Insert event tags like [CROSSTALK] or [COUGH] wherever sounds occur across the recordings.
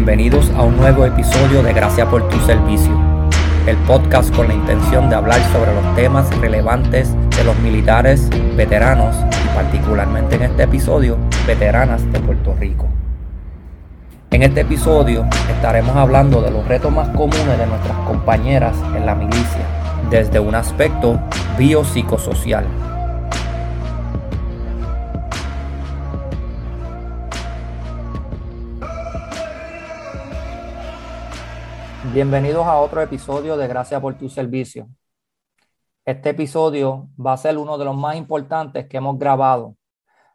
Bienvenidos a un nuevo episodio de Gracias por tu servicio, el podcast con la intención de hablar sobre los temas relevantes de los militares, veteranos y particularmente en este episodio, veteranas de Puerto Rico. En este episodio estaremos hablando de los retos más comunes de nuestras compañeras en la milicia, desde un aspecto biopsicosocial Bienvenidos a otro episodio de Gracias por tu servicio. Este episodio va a ser uno de los más importantes que hemos grabado,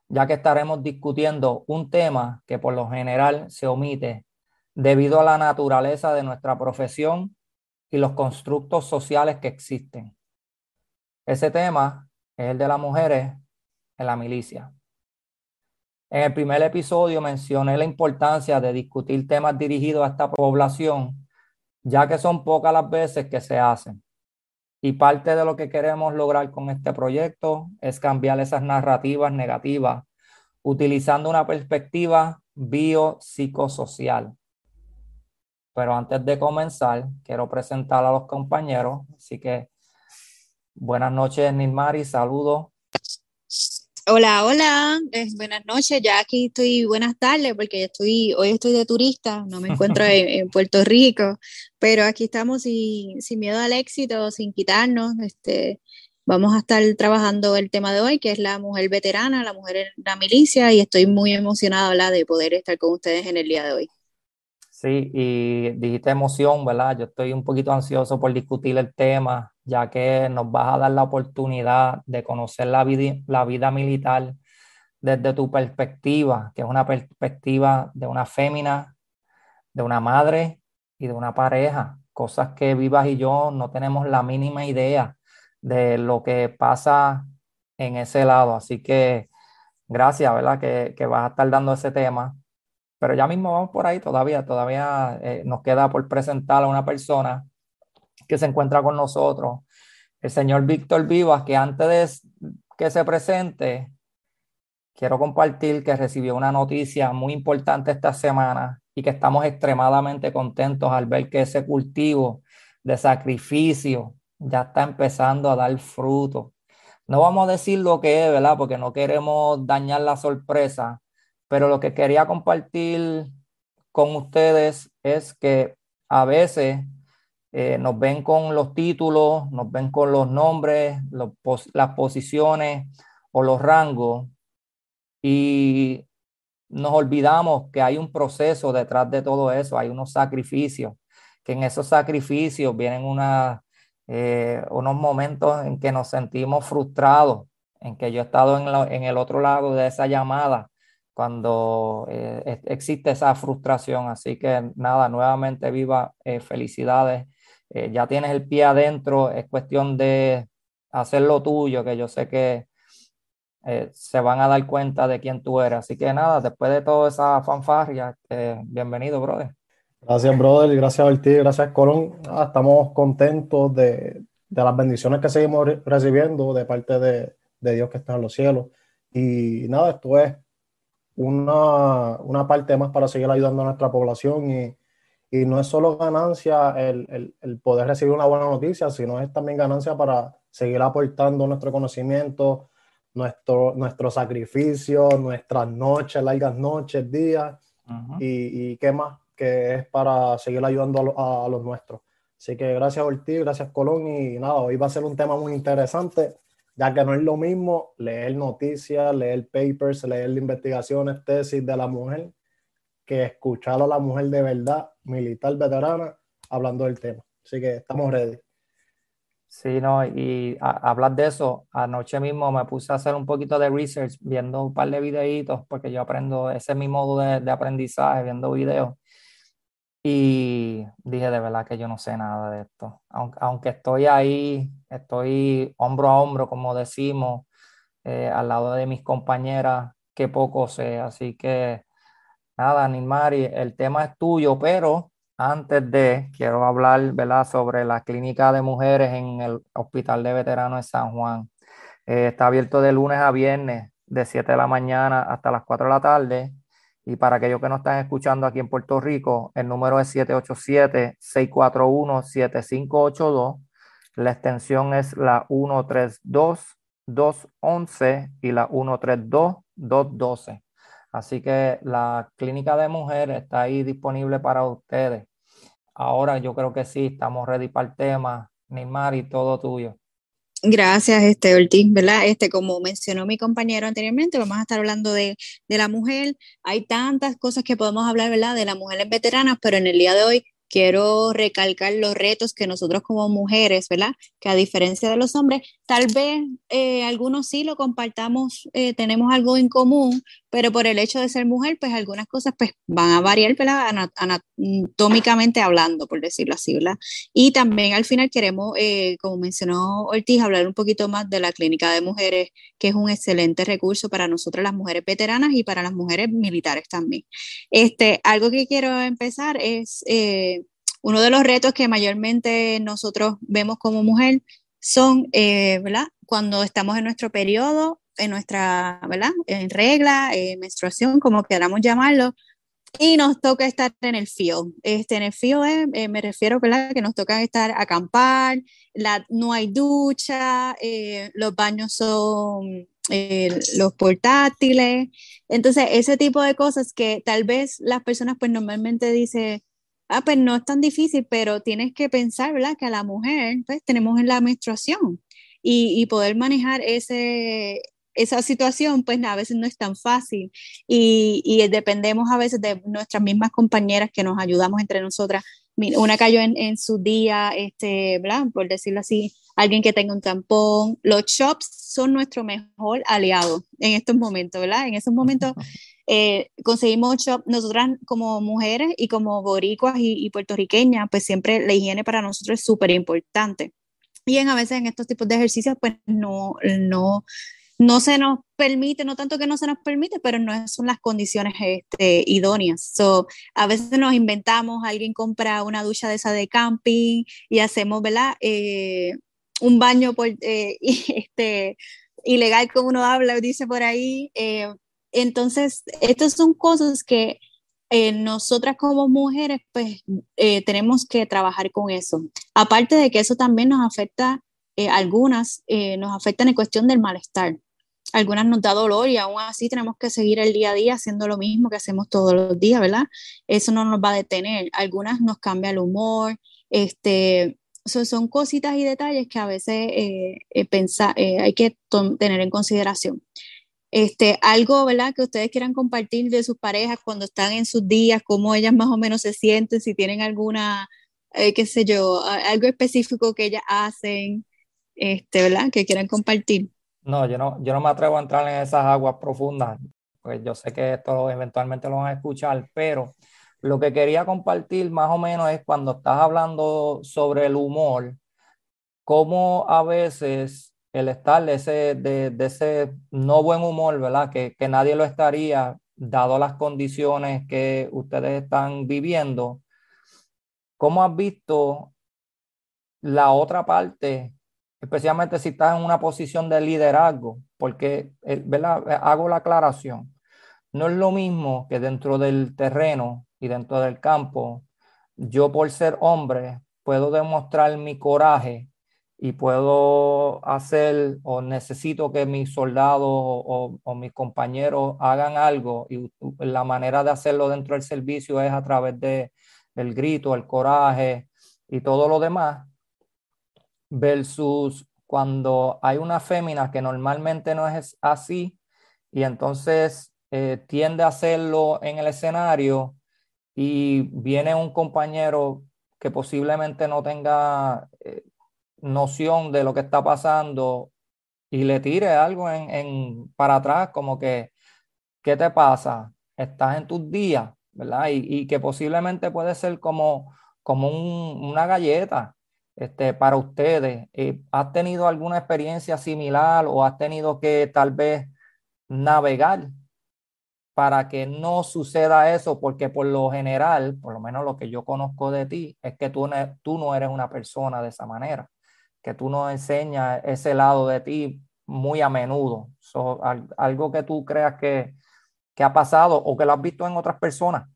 ya que estaremos discutiendo un tema que por lo general se omite debido a la naturaleza de nuestra profesión y los constructos sociales que existen. Ese tema es el de las mujeres en la milicia. En el primer episodio mencioné la importancia de discutir temas dirigidos a esta población ya que son pocas las veces que se hacen. Y parte de lo que queremos lograr con este proyecto es cambiar esas narrativas negativas utilizando una perspectiva biopsicosocial. Pero antes de comenzar, quiero presentar a los compañeros. Así que buenas noches, Nilmari, saludos. Hola, hola, buenas noches, ya aquí estoy, buenas tardes, porque estoy, hoy estoy de turista, no me encuentro [LAUGHS] en, Puerto Rico, pero aquí estamos sin, sin, miedo al éxito, sin quitarnos, este, vamos a estar trabajando el tema de hoy, que es la mujer veterana, la mujer en la milicia, y estoy muy emocionada de poder estar con ustedes en el día de hoy. Sí, y dijiste emoción, ¿verdad? Yo estoy un poquito ansioso por discutir el tema, ya que nos vas a dar la oportunidad de conocer la vida, la vida militar desde tu perspectiva, que es una perspectiva de una fémina, de una madre y de una pareja, cosas que Vivas y yo no tenemos la mínima idea de lo que pasa en ese lado. Así que gracias, ¿verdad? Que, que vas a estar dando ese tema. Pero ya mismo vamos por ahí, todavía, todavía eh, nos queda por presentar a una persona que se encuentra con nosotros, el señor Víctor Vivas, que antes de que se presente, quiero compartir que recibió una noticia muy importante esta semana y que estamos extremadamente contentos al ver que ese cultivo de sacrificio ya está empezando a dar fruto. No vamos a decir lo que es, ¿verdad? Porque no queremos dañar la sorpresa, pero lo que quería compartir con ustedes es que a veces eh, nos ven con los títulos, nos ven con los nombres, las posiciones o los rangos y nos olvidamos que hay un proceso detrás de todo eso, hay unos sacrificios, que en esos sacrificios vienen eh, unos momentos en que nos sentimos frustrados, en que yo he estado en el otro lado de esa llamada cuando eh, existe esa frustración. Así que nada, nuevamente viva, eh, felicidades. Eh, ya tienes el pie adentro, es cuestión de hacer lo tuyo, que yo sé que se van a dar cuenta de quién tú eres. Así que nada, después de toda esa fanfarria, bienvenido, brother. Gracias, brother, gracias a ti, gracias, Colón. Ah, estamos contentos de, de, las bendiciones que seguimos recibiendo de parte de, de Dios que está en los cielos. Y nada, esto es una, una, parte más para seguir ayudando a nuestra población y, y no es solo ganancia el, el, el, poder recibir una buena noticia, sino es también ganancia para seguir aportando nuestro conocimiento, nuestro, nuestro sacrificio, nuestras noches, largas noches, días y, y, qué más que es para seguir ayudando a, a, los nuestros. Así que gracias Ortiz, gracias Colón y nada, hoy va a ser un tema muy interesante ya que no es lo mismo leer noticias, leer papers, leer investigaciones, tesis de la mujer, que escuchar a la mujer de verdad, militar veterana, hablando del tema. Así que estamos ready. Sí, no, y hablar de eso, anoche mismo me puse a hacer un poquito de research, viendo un par de videitos, porque yo aprendo, ese es mi modo de, de aprendizaje, viendo videos. Y dije, de verdad que yo no sé nada de esto. Aunque, aunque estoy ahí, estoy hombro a hombro, como decimos, eh, al lado de mis compañeras, que poco sé. Así que, nada, Nilmari, el tema es tuyo, pero antes de, quiero hablar, ¿verdad?, sobre la clínica de mujeres en el Hospital de Veteranos de San Juan. Eh, está abierto de lunes a viernes, de 7 de la mañana hasta las 4 de la tarde Y para aquellos que no están escuchando aquí en Puerto Rico, el número es 787-641-7582. La extensión es la 132-211 y la 132-212. Así que la clínica de mujeres está ahí disponible para ustedes. Ahora yo creo que sí, estamos ready para el tema. Neymar y todo tuyo. Gracias, este Ortiz, ¿verdad? Este, como mencionó mi compañero anteriormente, vamos a estar hablando de, de, la mujer. Hay tantas cosas que podemos hablar, ¿verdad? De las mujeres veteranas, pero en el día de hoy quiero recalcar los retos que nosotros como mujeres, ¿verdad? Que a diferencia de los hombres, tal vez eh, algunos sí lo compartamos, eh, tenemos algo en común, pero por el hecho de ser mujer, pues algunas cosas pues van a variar, ¿verdad? Anatómicamente hablando, por decirlo así, ¿verdad? Y también al final queremos, eh, como mencionó Ortiz, hablar un poquito más de la clínica de mujeres, que es un excelente recurso para nosotras las mujeres veteranas y para las mujeres militares también. Este, algo que quiero empezar es uno de los retos que mayormente nosotros vemos como mujer son, eh, ¿verdad? Cuando estamos en nuestro periodo, en nuestra, ¿verdad? En regla, menstruación, como queramos llamarlo, y nos toca estar en el field. Este, en el field eh, me refiero. Que nos toca estar acampar, la, no hay ducha, eh, los baños son los portátiles. Entonces, ese tipo de cosas que tal vez las personas pues normalmente dicen, ah, pues no es tan difícil, pero tienes que pensar, ¿verdad? Que a la mujer, pues tenemos en la menstruación y, y poder manejar ese, esa situación, pues a veces no es tan fácil y, y, dependemos a veces de nuestras mismas compañeras que nos ayudamos entre nosotras. Una cayó en, en su día, este, ¿verdad? Por decirlo así, alguien que tenga un tampón. Los shops son nuestro mejor aliado en estos momentos, ¿verdad? En esos momentos eh, conseguimos shop, nosotras como mujeres y como boricuas y, puertorriqueñas, pues siempre la higiene para nosotros es súper importante. Y en, a veces en estos tipos de ejercicios, pues no, no, no se nos permite, no tanto que no se nos permite, pero no son las condiciones este, idóneas. So, a veces nos inventamos, alguien compra una ducha de esa de camping y hacemos, ¿verdad? Eh, un baño por, eh, [LAUGHS] este, ilegal como uno habla, dice por ahí. Eh, entonces, estas son cosas que eh, nosotras como mujeres, pues tenemos que trabajar con eso. Aparte de que eso también nos afecta, algunas nos afectan en cuestión del malestar. Algunas nos da dolor y aún así tenemos que seguir el día a día haciendo lo mismo que hacemos todos los días, ¿verdad? Eso no nos va a detener. Algunas nos cambia el humor, este, son cositas y detalles que a veces eh, eh, eh hay que tener en consideración. Este, algo, ¿verdad? Que ustedes quieran compartir de sus parejas cuando están en sus días, cómo ellas más o menos se sienten, si tienen alguna, qué sé yo, algo específico que ellas hacen, este, ¿verdad? Que quieran compartir. No, yo no, yo no me atrevo a entrar en esas aguas profundas, pues yo sé que esto eventualmente lo van a escuchar, pero lo que quería compartir más o menos es cuando estás hablando sobre el humor, cómo a veces el estar de ese, de, ese no buen humor, ¿verdad? Que, que nadie lo estaría, dado las condiciones que ustedes están viviendo. ¿Cómo has visto la otra parte, especialmente si estás en una posición de liderazgo? Porque, eh, ¿verdad? Hago la aclaración. No es lo mismo que dentro del terreno y dentro del campo, yo por ser hombre puedo demostrar mi coraje y puedo hacer o necesito que mis soldados o, mis compañeros hagan algo y la manera de hacerlo dentro del servicio es a través de el grito, el coraje y todo lo demás versus cuando hay una fémina que normalmente no es así y entonces eh, tiende a hacerlo en el escenario y viene un compañero que posiblemente no tenga eh, noción de lo que está pasando y le tire algo en, para atrás, como que, ¿qué te pasa? Estás en tus días, ¿verdad? Y, que posiblemente puede ser como, como una galleta este, para ustedes. Eh, ¿Has tenido alguna experiencia similar o has tenido que tal vez navegar para que no suceda eso, porque por lo general, por lo menos lo que yo conozco de ti, es que tú, tú no eres una persona de esa manera, que tú no enseñas ese lado de ti muy a menudo. algo que tú creas que, ¿Qué ha pasado o que lo has visto en otras personas?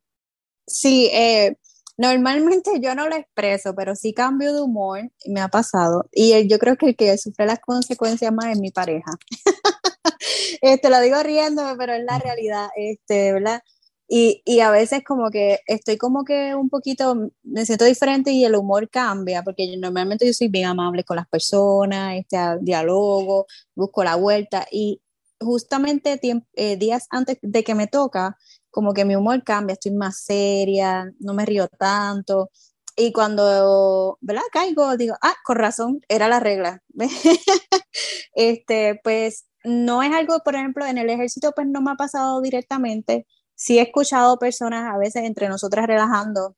Sí, eh, normalmente yo no lo expreso, pero sí cambio de humor, me ha pasado. Y yo creo que el que sufre las consecuencias más es mi pareja. [LAUGHS] este, lo digo riéndome, pero es la realidad, este, ¿verdad? Y, y, a veces como que estoy como que un poquito, me siento diferente y el humor cambia, porque normalmente yo soy bien amable con las personas, este, diálogo, busco la vuelta y justamente eh, días antes de que me toca, como que mi humor cambia, estoy más seria, no me río tanto. Y cuando, ¿verdad? Caigo, digo, ah, con razón, era la regla. [LAUGHS] este, pues no es algo, por ejemplo, en el ejército, pues no me ha pasado directamente. Sí he escuchado personas a veces entre nosotras relajando,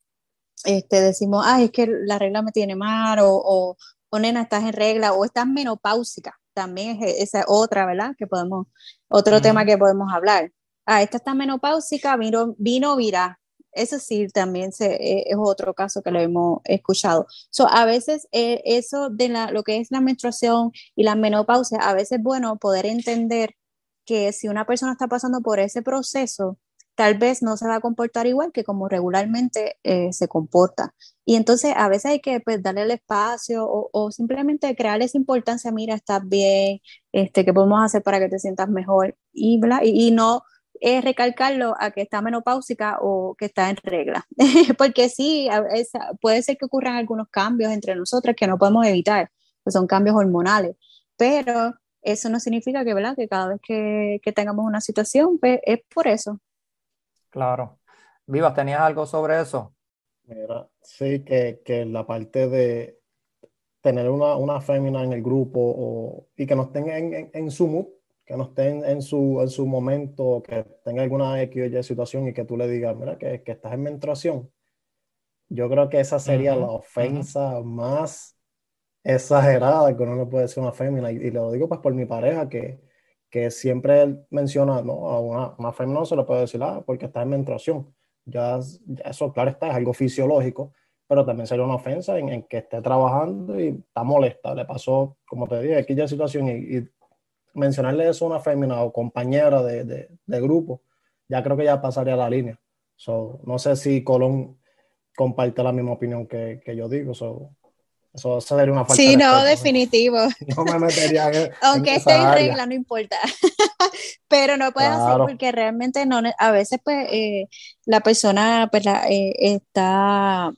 este, decimos, ah, es que la regla me tiene mal, o, o, nena, estás en regla, o estás menopáusica también es esa otra, ¿verdad? Que podemos, otro tema que podemos hablar. Ah, esta está menopáusica, vino, vino virá. Eso sí, también se, e, es otro caso que lo hemos escuchado. So, a veces eh, eso de la, lo que es la menstruación y la menopausia, a veces es bueno poder entender que si una persona está pasando por ese proceso, tal vez no se va a comportar igual que como regularmente eh, se comporta. Y entonces a veces hay que pues, darle el espacio o, o, simplemente crearle esa importancia, mira, estás bien, este, ¿qué podemos hacer para que te sientas mejor? Y, y, y no es recalcarlo a que está menopáusica o que está en regla. [LAUGHS] Porque sí, puede ser que ocurran algunos cambios entre nosotras que no podemos evitar, pues son cambios hormonales, pero eso no significa que, ¿verdad? que cada vez que, que tengamos una situación, pues es por eso, Claro. Vivas, ¿tenías algo sobre eso? Mira, sí, que, que la parte de tener una, una fémina en el grupo o, y que no estén en, en, su mood, que no estén en su, en su momento, que tenga alguna X o Y situación y que tú le digas, mira, que, que estás en menstruación. Yo creo que esa sería la ofensa más exagerada que uno le puede decir a una fémina. Y, y, lo digo pues por mi pareja, que, que siempre él menciona, ¿no? A una, una fémina no se lo puede decir, ah, porque está en menstruación. Ya, eso, claro está, es algo fisiológico, pero también sería una ofensa en, que esté trabajando y está molesta. Le pasó, como te dije, aquella situación y, mencionarle eso a una fémina o compañera de, de, grupo, ya creo que ya pasaría la línea. So, no sé si Colón comparte la misma opinión que, que yo digo. So, eso sería una falta Sí, no, definitivo. [LAUGHS] No me metería en, [LAUGHS] Aunque esté en regla, no importa. [LAUGHS] Pero no puede hacer porque realmente no, a veces pues eh, la persona pues, eh, está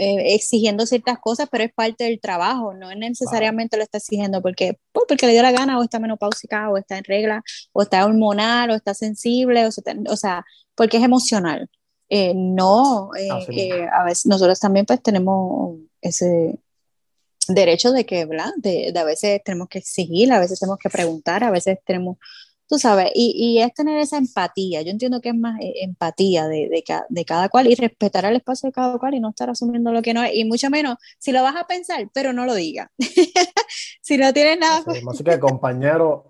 eh, exigiendo ciertas cosas, pero es parte del trabajo, no necesariamente lo está exigiendo porque, pues, porque le dio la gana o está menopáusica o está en regla o está hormonal o está sensible, o, o sea, porque es emocional. no, a veces nosotros también pues tenemos ese, derecho de que, ¿verdad? De, a veces tenemos que exigir, a veces tenemos que preguntar, a veces tenemos, tú sabes, y, y es tener esa empatía. Yo entiendo que es más eh, empatía de, de, de, cada cual y respetar el espacio de cada cual y no estar asumiendo lo que no es, y mucho menos si lo vas a pensar, pero no lo digas. [LAUGHS] si no tienes nada. así que compañeros,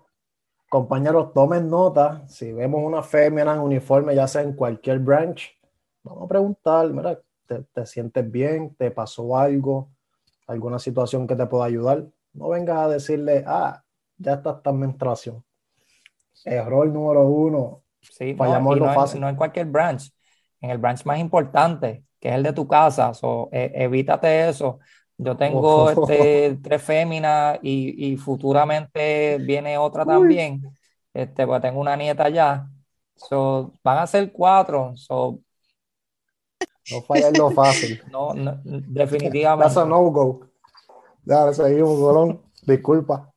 compañeros, tomen nota. Si vemos una fémina en uniforme, ya sea en cualquier branch, vamos a preguntar, mira, ¿te, te sientes bien? ¿Te pasó algo? alguna situación que te pueda ayudar, no vengas a decirle, ah, ya está en menstruación. Error número uno. Sí, no, lo fácil. no en cualquier branch, en el branch más importante, que es el de tu casa. So, e, evítate eso. Yo tengo este, tres féminas y, y, futuramente viene otra también. Este, pues tengo una nieta ya. So, van a ser cuatro. So, no falla lo fácil. [LAUGHS] No, no definitivamente. That's a no go. Ya, seguimos, Colón. Disculpa.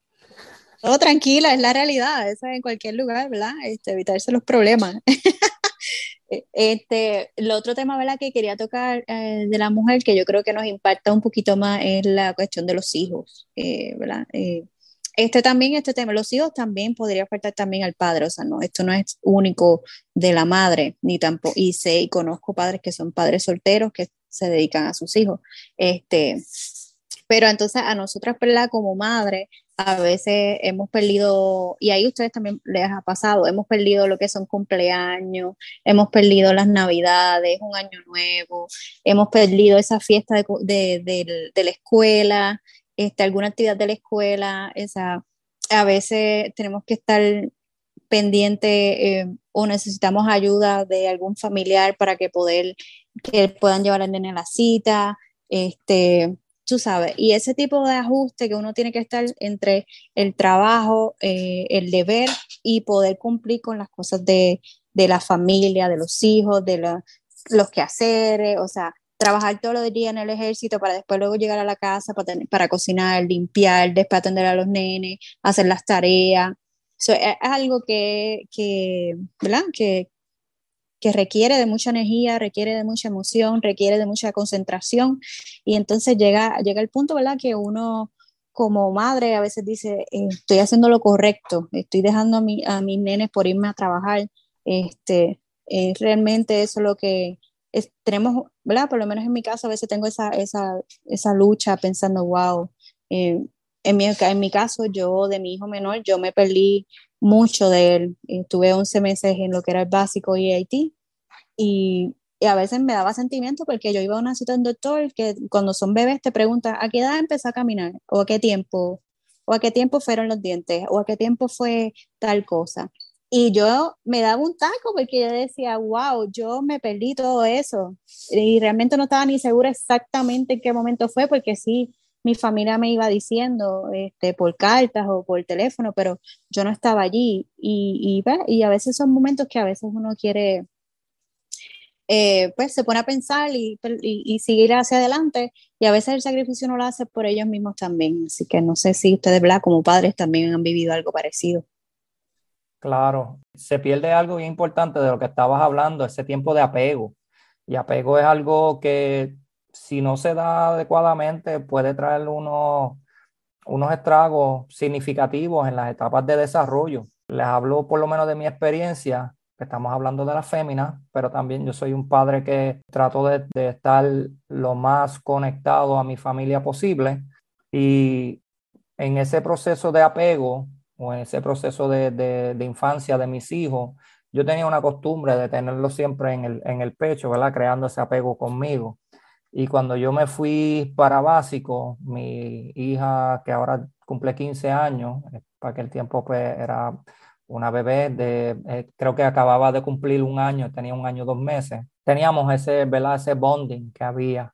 No, tranquila, es la realidad. Eso en cualquier lugar, ¿verdad? Este, evitarse los problemas. [LAUGHS] Este, el otro tema ¿verdad? que quería tocar eh, de la mujer que yo creo que nos impacta un poquito más es la cuestión de los hijos, eh, ¿verdad? Eh, este también, este tema, los hijos también podría afectar también al padre, o sea, no, esto no es único de la madre, ni tampoco, y sé y conozco padres que son padres solteros que se dedican a sus hijos, este, pero entonces a nosotras, ¿verdad? Como madre, a veces hemos perdido, y ahí ustedes también les ha pasado, hemos perdido lo que son cumpleaños, hemos perdido las navidades, un año nuevo, hemos perdido esa fiesta de, de, de la escuela, este, alguna actividad de la escuela, esa, a veces tenemos que estar pendiente, eh, o necesitamos ayuda de algún familiar para que poder que puedan llevar al nene a la cita, este, tú sabes, y ese tipo de ajuste que uno tiene que estar entre el trabajo, eh, el deber y poder cumplir con las cosas de, de la familia, de los hijos, de los quehaceres, o sea, trabajar todo el día en el ejército para después luego llegar a la casa para, para cocinar, limpiar, después atender a los nenes, hacer las tareas. es, algo que, que, ¿verdad? Que, que requiere de mucha energía, requiere de mucha emoción, requiere de mucha concentración y entonces llega, llega el punto, ¿verdad? Que uno como madre a veces dice, eh, estoy haciendo lo correcto, estoy dejando a, mi, a mis nenes por irme a trabajar, este, eh, realmente eso es lo que tenemos, ¿verdad? Por lo menos en mi caso a veces tengo esa, esa, esa lucha pensando, wow, eh, en, mi, en mi caso yo de mi hijo menor, yo me perdí mucho de él. Estuve 11 meses en lo que era el básico y y, y a veces me daba sentimiento porque yo iba a una cita de un doctor que cuando son bebés te pregunta a qué edad empezó a caminar o a qué tiempo o a qué tiempo fueron los dientes o a qué tiempo fue tal cosa. Y yo me daba un taco porque yo decía, wow, yo me perdí todo eso. Y realmente no estaba ni segura exactamente en qué momento fue porque sí, mi familia me iba diciendo este, por cartas o por teléfono, pero yo no estaba allí. Y, y, y a veces son momentos que a veces uno quiere, eh, pues se pone a pensar y, y, seguir hacia adelante. Y a veces el sacrificio no lo hace por ellos mismos también. Así que no sé si ustedes, ¿verdad? como padres, también han vivido algo parecido. Claro, se pierde algo bien importante de lo que estabas hablando, ese tiempo de apego. Y apego es algo que si no se da adecuadamente, puede traer unos, unos estragos significativos en las etapas de desarrollo. Les hablo por lo menos de mi experiencia, estamos hablando de la fémina, pero también yo soy un padre que trato de, estar lo más conectado a mi familia posible y en ese proceso de apego o en ese proceso de, de, infancia de mis hijos, yo tenía una costumbre de tenerlo siempre en el, en el pecho, ¿verdad? Creando ese apego conmigo. Y cuando yo me fui para básico, mi hija, que ahora cumple 15 años, eh, para aquel tiempo pues era una bebé de, eh, creo que acababa de cumplir un año, tenía un año, dos meses, teníamos ese, ¿verdad? ese bonding que había.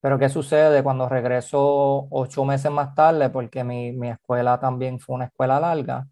Pero ¿qué sucede cuando regreso ocho meses más tarde? Porque mi, mi escuela también fue una escuela larga.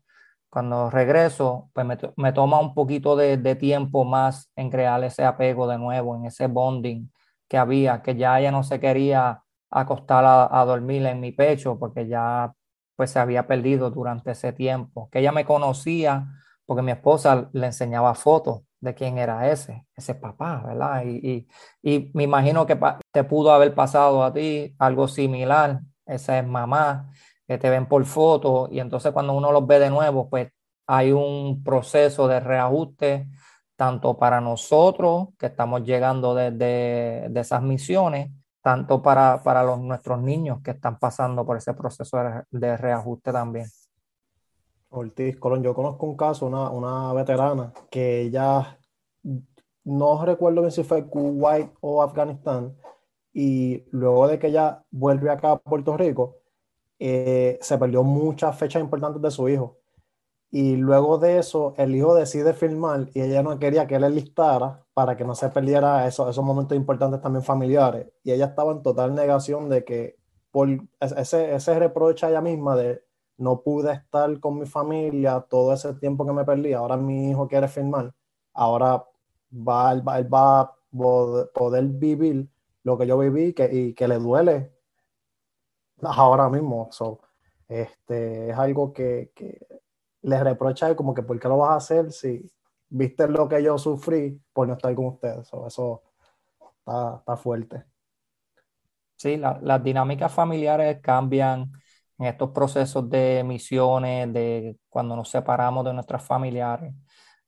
Cuando regreso, pues me, me toma un poquito de, de tiempo más en crear ese apego de nuevo, en ese bonding que había, que ya ella no se quería acostar a, dormir en mi pecho porque ya pues se había perdido durante ese tiempo, que ella me conocía porque mi esposa le enseñaba fotos de quién era ese, ese papá, ¿verdad? Y, y, me imagino que te pudo haber pasado a ti algo similar, esa es mamá, que te ven por fotos y entonces cuando uno los ve de nuevo, pues hay un proceso de reajuste tanto para nosotros que estamos llegando de, esas misiones, tanto para, para los, nuestros niños que están pasando por ese proceso de, reajuste también. Ortiz, Colón, yo conozco un caso, una, una veterana, que ella, no recuerdo bien si fue Kuwait o Afganistán, y luego de que ella vuelve acá a Puerto Rico, eh, se perdió muchas fechas importantes de su hijo y luego de eso el hijo decide filmar y ella no quería que él listara para que no se perdiera esos, esos momentos importantes también familiares. Y ella estaba en total negación de que por ese, ese reproche a ella misma de no pude estar con mi familia todo ese tiempo que me perdí, ahora mi hijo quiere filmar, ahora va, él, va, va a poder vivir lo que yo viví que, y que le duele ahora mismo. So, este, es algo que, que le reprocha como que ¿por qué lo vas a hacer si viste lo que yo sufrí por no estar con ustedes? eso está, fuerte. Sí, las dinámicas familiares cambian en estos procesos de misiones, de cuando nos separamos de nuestras familiares.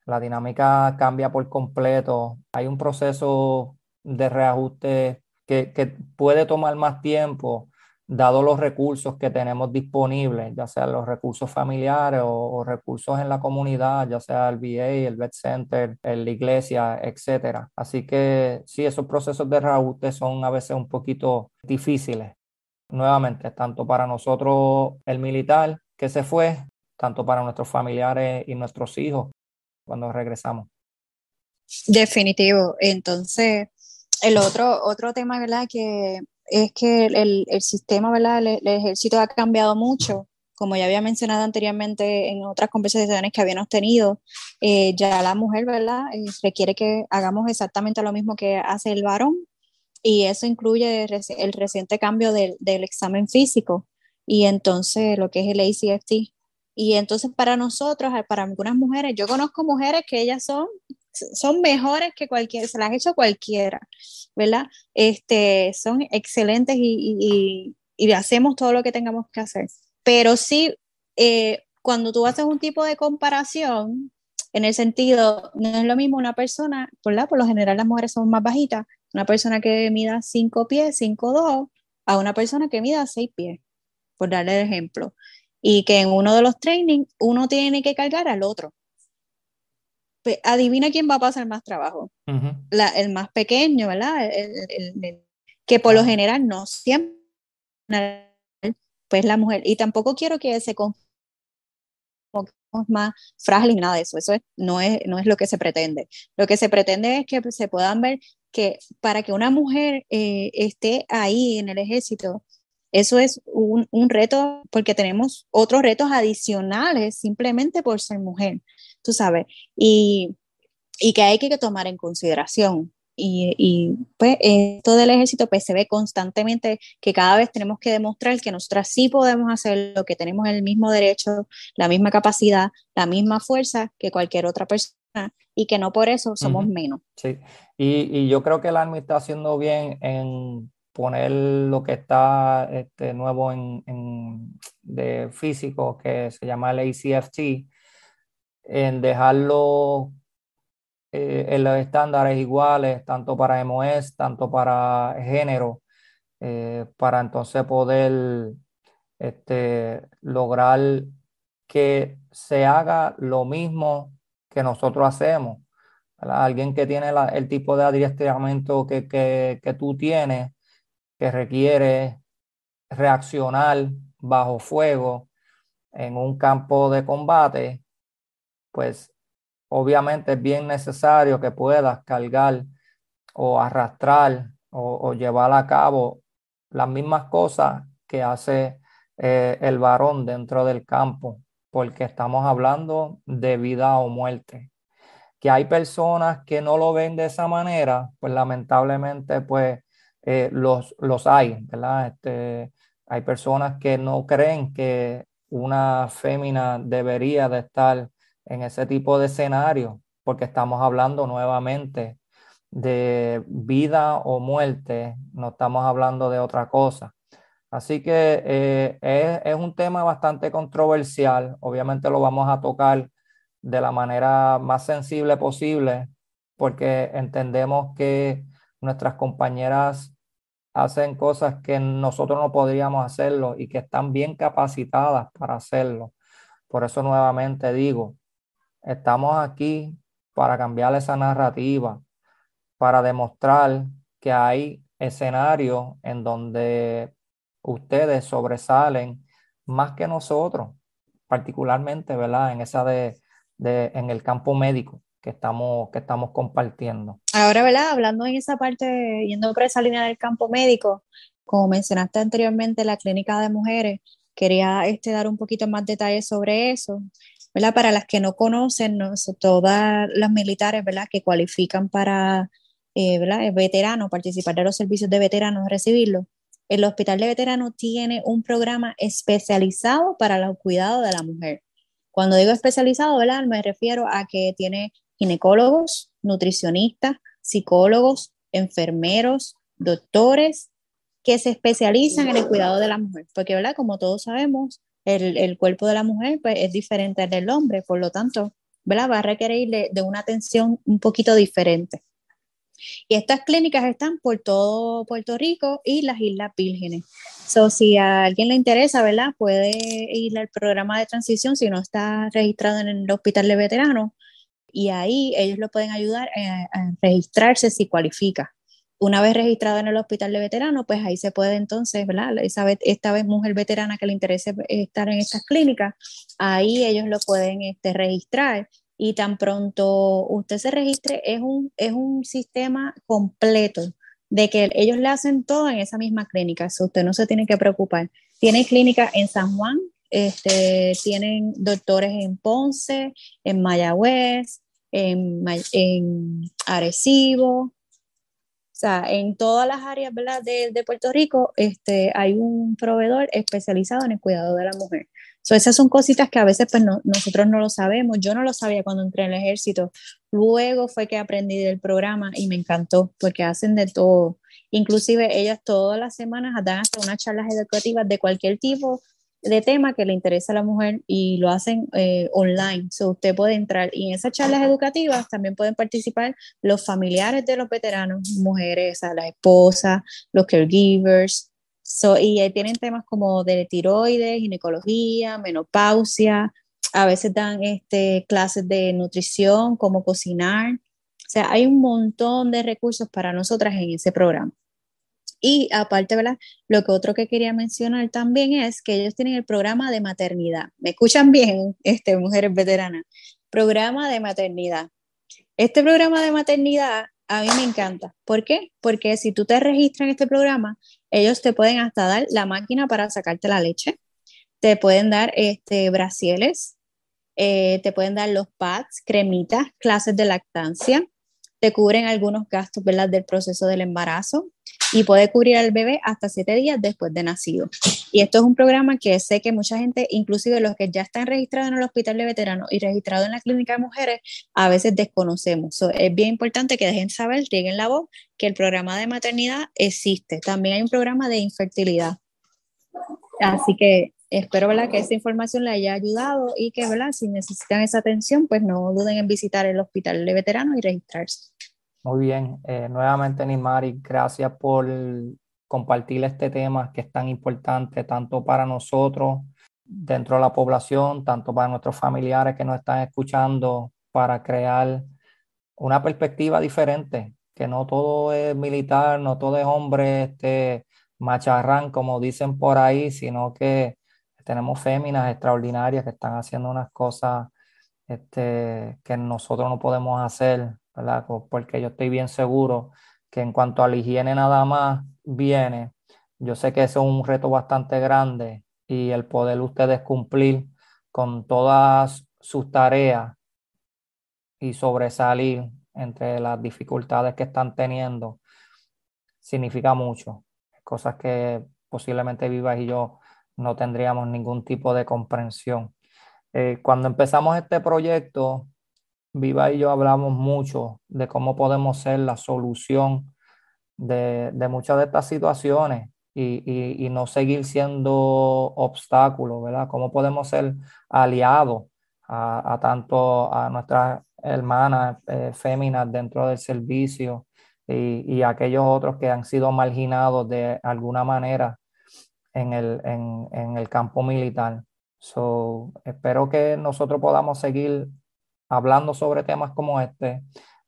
La dinámica cambia por completo. Hay un proceso de reajuste que, que puede tomar más tiempo, dado los recursos que tenemos disponibles, ya sea los recursos familiares o, recursos en la comunidad, ya sea el VA, el Vet Center, la iglesia, etcétera. Así que sí, esos procesos de reajuste son a veces un poquito difíciles. Nuevamente, tanto para nosotros el militar que se fue, tanto para nuestros familiares y nuestros hijos. cuando regresamos. Definitivo. Entonces, el otro, otro tema, ¿verdad? Que es que el, el sistema, ¿verdad? El, ejército ha cambiado mucho. Como ya había mencionado anteriormente en otras conversaciones que habíamos tenido, eh, ya la mujer, ¿verdad? Eh, requiere que hagamos exactamente lo mismo que hace el varón y eso incluye el, reciente cambio del, del examen físico y entonces lo que es el ACFT. Y entonces para nosotros, para algunas mujeres, yo conozco mujeres que ellas son son mejores que cualquiera, se las ha hecho cualquiera, ¿verdad? Este, son excelentes y, hacemos todo lo que tengamos que hacer. Pero sí, eh, cuando tú haces un tipo de comparación, en el sentido, no es lo mismo una persona, ¿verdad? Por lo general las mujeres son más bajitas, una persona que mida 5 pies, 5, 2, a una persona que mida 6 pies, por darle el ejemplo. Y que en uno de los trainings uno tiene que cargar al otro adivina quién va a pasar más trabajo. el más pequeño, ¿verdad? que por lo general no siempre, pues la mujer. Y tampoco quiero que se más frágil ni nada de eso. Eso no, es, no es lo que se pretende. Lo que se pretende es que se puedan ver que para que una mujer eh, esté ahí en el ejército, eso es un, un, reto porque tenemos otros retos adicionales simplemente por ser mujer tú sabes, y, y que hay que tomar en consideración. Y, y, pues esto del ejército pues se ve constantemente que cada vez tenemos que demostrar que nosotras sí podemos hacer lo que tenemos el mismo derecho, la misma capacidad, la misma fuerza que cualquier otra persona y que no por eso somos menos. Sí, y, y, yo creo que el Army está haciendo bien en poner lo que está este, nuevo en, en de físico que se llama el ACFT, en dejarlo eh, en los estándares iguales, tanto para MOS, tanto para género, eh, para entonces poder este, lograr que se haga lo mismo que nosotros hacemos. Alguien que tiene el tipo de adiestramiento que, que, que tú tienes, que requiere reaccionar bajo fuego en un campo de combate, pues obviamente es bien necesario que puedas cargar o arrastrar o, llevar a cabo las mismas cosas que hace eh, el varón dentro del campo, porque estamos hablando de vida o muerte. Que hay personas que no lo ven de esa manera, pues lamentablemente pues eh, los, los hay, ¿verdad? Este, hay personas que no creen que una fémina debería de estar en ese tipo de escenario, porque estamos hablando nuevamente de vida o muerte, no estamos hablando de otra cosa. Así que eh, es, es, un tema bastante controversial, obviamente lo vamos a tocar de la manera más sensible posible, porque entendemos que nuestras compañeras hacen cosas que nosotros no podríamos hacerlo y que están bien capacitadas para hacerlo. Por eso nuevamente digo, Estamos aquí para cambiar esa narrativa, para demostrar que hay escenarios en donde ustedes sobresalen más que nosotros, particularmente, ¿verdad? En esa de, de en el campo médico que estamos, que estamos compartiendo. Ahora, ¿verdad? Hablando en esa parte, yendo por esa línea del campo médico, como mencionaste anteriormente, la clínica de mujeres, quería este, dar un poquito más detalles sobre eso. Para las que no conocen, todas las militares, ¿verdad? Que cualifican para, eh, ¿verdad? Participar de los servicios de veteranos, recibirlo. El Hospital de Veteranos tiene un programa especializado para el cuidado de la mujer. Cuando digo especializado, ¿verdad? Me refiero a que tiene ginecólogos, nutricionistas, psicólogos, enfermeros, doctores que se especializan en el cuidado de la mujer, porque, ¿verdad? Como todos sabemos, el, cuerpo de la mujer pues, es diferente al del hombre, por lo tanto, ¿verdad? va a requerir de, una atención un poquito diferente. Y estas clínicas están por todo Puerto Rico y las Islas Vírgenes. So, si a alguien le interesa, ¿verdad? Puede ir al programa de transición si no está registrado en el hospital de veteranos y ahí ellos lo pueden ayudar a registrarse si cualifica una vez registrado en el hospital de veteranos, pues ahí se puede entonces, ¿verdad? Esa vez, esta vez mujer veterana que le interese estar en estas clínicas, ahí ellos lo pueden este, registrar y tan pronto usted se registre, es un, es un sistema completo de que ellos le hacen todo en esa misma clínica, usted no se tiene que preocupar. Tiene clínica en San Juan, este, tienen doctores en Ponce, en Mayagüez, en, Arecibo, sea, en todas las áreas ¿verdad? De, de, Puerto Rico este, hay un proveedor especializado en el cuidado de la mujer. So, esas son cositas que a veces pues, no, nosotros no lo sabemos. Yo no lo sabía cuando entré en el ejército. Luego fue que aprendí del programa y me encantó porque hacen de todo. Inclusive ellas todas las semanas dan hasta unas charlas educativas de cualquier tipo de tema que le interesa a la mujer y lo hacen eh, online. So, usted puede entrar y en esas charlas educativas también pueden participar los familiares de los veteranos, mujeres, a las esposas, los caregivers, So, y tienen temas como de tiroides, ginecología, menopausia, a veces dan este, clases de nutrición, cómo cocinar. O sea, hay un montón de recursos para nosotras en ese programa. Y aparte, ¿verdad? Lo que otro que quería mencionar también es que ellos tienen el programa de maternidad. ¿Me escuchan bien, este, mujeres veteranas? Programa de maternidad. Este programa de maternidad a mí me encanta. ¿Por qué? Porque si tú te registras en este programa, ellos te pueden hasta dar la máquina para sacarte la leche, te pueden dar este, eh, te pueden dar los pads, cremitas, clases de lactancia, te cubren algunos gastos ¿verdad? del proceso del embarazo y puede cubrir al bebé hasta siete días después de nacido. Y esto es un programa que sé que mucha gente, inclusive los que ya están registrados en el hospital de veteranos y registrados en la clínica de mujeres, a veces desconocemos. es bien importante que dejen saber, lleguen la voz, que el programa de maternidad existe. También hay un programa de infertilidad. Así que espero que esa información le haya ayudado y que ¿verdad? si necesitan esa atención, pues no duden en visitar el hospital de veteranos y registrarse. Muy bien, eh, nuevamente Nimari, gracias por compartir este tema que es tan importante tanto para nosotros dentro de la población, tanto para nuestros familiares que nos están escuchando, para crear una perspectiva diferente, que no todo es militar, no todo es hombre este, macharrán, como dicen por ahí, sino que tenemos féminas extraordinarias que están haciendo unas cosas este, que nosotros no podemos hacer porque yo estoy bien seguro que en cuanto a la higiene nada más viene, yo sé que eso es un reto bastante grande y el poder ustedes cumplir con todas sus tareas y sobresalir entre las dificultades que están teniendo significa mucho. Cosas que posiblemente Vivas y yo no tendríamos ningún tipo de comprensión. Eh, cuando empezamos este proyecto, Viva y yo hablamos mucho de cómo podemos ser la solución de, muchas de estas situaciones y, no seguir siendo obstáculos, ¿verdad? Cómo podemos ser aliados a, tanto a nuestras hermanas eh, féminas dentro del servicio y, aquellos otros que han sido marginados de alguna manera en el, en el campo militar. So, espero que nosotros podamos seguir hablando sobre temas como este.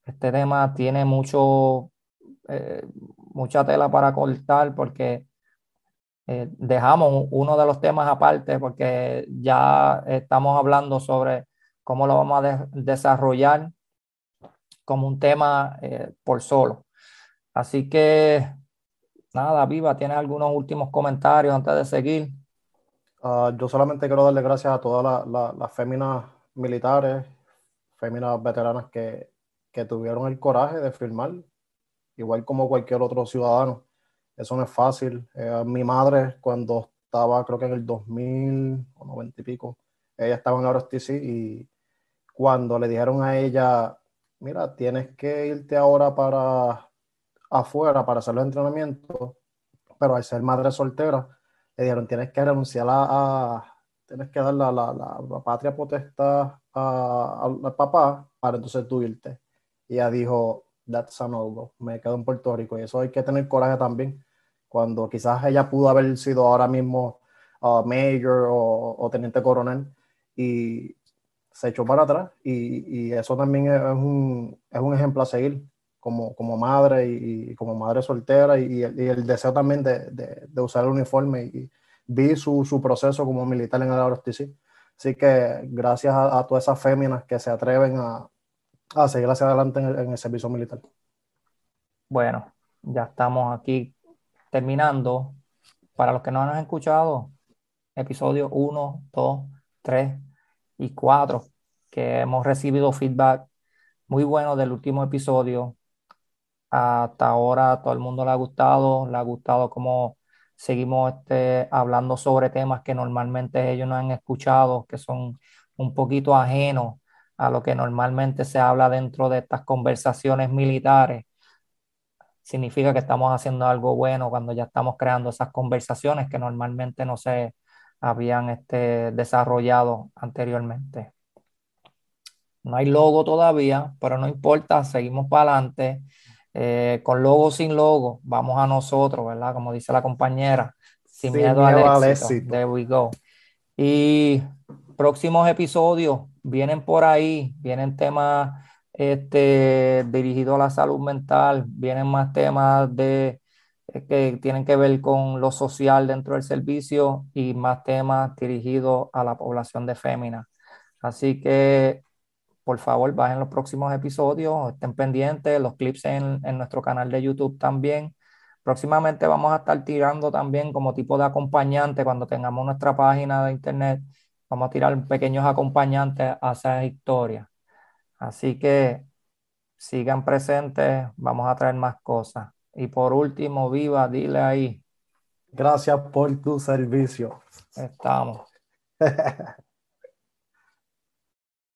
Este tema tiene mucho, eh, mucha tela para cortar porque eh, dejamos uno de los temas aparte porque ya estamos hablando sobre cómo lo vamos a desarrollar como un tema eh, por solo. Así que, nada, Viva, ¿tienes algunos últimos comentarios antes de seguir? Ah, yo solamente quiero darle gracias a todas las féminas militares féminas veteranas que, que tuvieron el coraje de firmar, igual como cualquier otro ciudadano. Eso no es fácil. Eh, mi madre, cuando estaba, creo que en el 2000 o 90 y pico, ella estaba en RSTC y cuando le dijeron a ella, mira, tienes que irte ahora para afuera para hacer los entrenamientos, pero al ser madre soltera, le dijeron, tienes que renunciar a, tienes que dar la, la, la patria potestad al papá para entonces tú irte. Y ella dijo, that's a no me quedo en Puerto Rico. Y eso hay que tener coraje también. Cuando quizás ella pudo haber sido ahora mismo uh, mayor o, teniente coronel y se echó para atrás. Y, y eso también es un, es un, ejemplo a seguir como, como madre y, como madre soltera y, el, deseo también de, de, de, usar el uniforme. Y vi su, su proceso como militar en el ROTC Así que gracias a, todas esas féminas que se atreven a, a seguir hacia adelante en el, servicio militar. Bueno, ya estamos aquí terminando. Para los que no han escuchado, episodio 1, 2, 3 y 4, que hemos recibido feedback muy bueno del último episodio. Hasta ahora todo el mundo le ha gustado, le ha gustado cómo seguimos este, hablando sobre temas que normalmente ellos no han escuchado, que son un poquito ajenos a lo que normalmente se habla dentro de estas conversaciones militares. Significa que estamos haciendo algo bueno cuando ya estamos creando esas conversaciones que normalmente no se habían este, desarrollado anteriormente. No hay logo todavía, pero no importa, seguimos para adelante. Eh, con logo sin logo, vamos a nosotros, ¿verdad? Como dice la compañera, sin, miedo, al, éxito. There we go. Y próximos episodios vienen por ahí, vienen temas este, dirigidos a la salud mental, vienen más temas de eh, que tienen que ver con lo social dentro del servicio y más temas dirigidos a la población de féminas. Así que por favor, bajen los próximos episodios, estén pendientes, los clips en, nuestro canal de YouTube también. Próximamente vamos a estar tirando también como tipo de acompañante cuando tengamos nuestra página de internet. Vamos a tirar pequeños acompañantes a esas historias. Así que sigan presentes, vamos a traer más cosas. Y por último, viva, dile ahí. Gracias por tu servicio. Estamos. [LAUGHS]